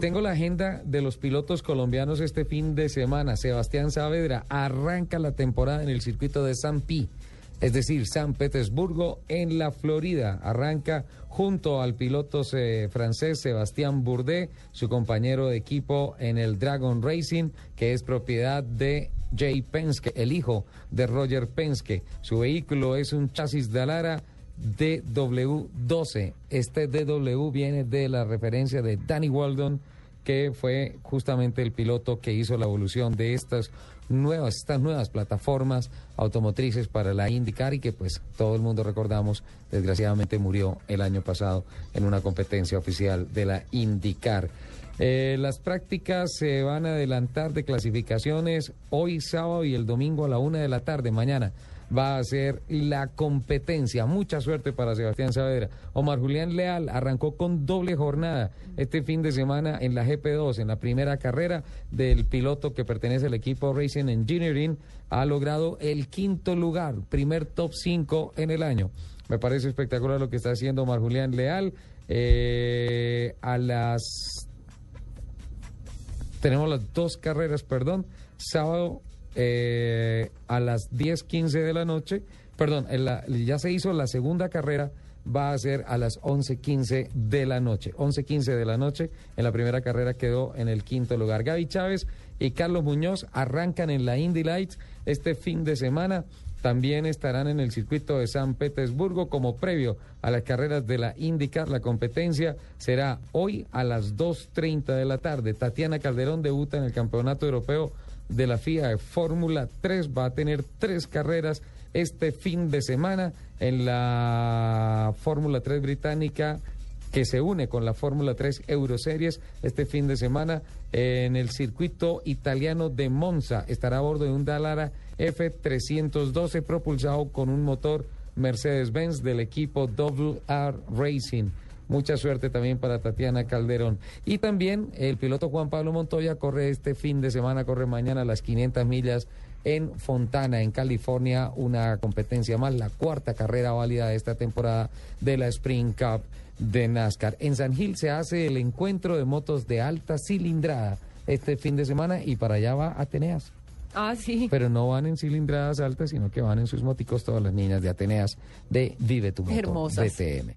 Tengo la agenda de los pilotos colombianos este fin de semana. Sebastián Saavedra arranca la temporada en el circuito de San Pi, es decir, San Petersburgo en la Florida. Arranca junto al piloto eh, francés Sebastián Bourdais, su compañero de equipo en el Dragon Racing, que es propiedad de Jay Penske, el hijo de Roger Penske. Su vehículo es un chasis de Alara DW12. Este DW viene de la referencia de Danny Waldon, que fue justamente el piloto que hizo la evolución de estas nuevas, estas nuevas plataformas automotrices para la IndyCar y que pues todo el mundo recordamos, desgraciadamente murió el año pasado en una competencia oficial de la IndyCar. Eh, las prácticas se van a adelantar de clasificaciones hoy sábado y el domingo a la una de la tarde, mañana va a ser la competencia. Mucha suerte para Sebastián Saavedra. Omar Julián Leal arrancó con doble jornada este fin de semana en la GP2, en la primera carrera del piloto que pertenece al equipo Racing Engineering. Ha logrado el quinto lugar, primer top 5 en el año. Me parece espectacular lo que está haciendo Omar Julián Leal. Eh, a las... Tenemos las dos carreras, perdón. Sábado eh, a las 10.15 de la noche, perdón, ya se hizo la segunda carrera, va a ser a las 11.15 de la noche. 11.15 de la noche, en la primera carrera quedó en el quinto lugar. Gaby Chávez y Carlos Muñoz arrancan en la Indy Lights este fin de semana. También estarán en el circuito de San Petersburgo como previo a las carreras de la IndyCar. La competencia será hoy a las 2.30 de la tarde. Tatiana Calderón debuta en el Campeonato Europeo de la FIA Fórmula 3. Va a tener tres carreras este fin de semana en la Fórmula 3 británica que se une con la Fórmula 3 Euroseries este fin de semana en el circuito italiano de Monza. Estará a bordo de un Dallara F312 propulsado con un motor Mercedes-Benz del equipo WR Racing. Mucha suerte también para Tatiana Calderón. Y también el piloto Juan Pablo Montoya corre este fin de semana, corre mañana las 500 millas en Fontana, en California, una competencia más, la cuarta carrera válida de esta temporada de la Spring Cup de NASCAR. En San Gil se hace el encuentro de motos de alta cilindrada este fin de semana y para allá va Ateneas. Ah, sí. Pero no van en cilindradas altas, sino que van en sus moticos todas las niñas de Ateneas de Vive tu Moto Hermosas. BTM.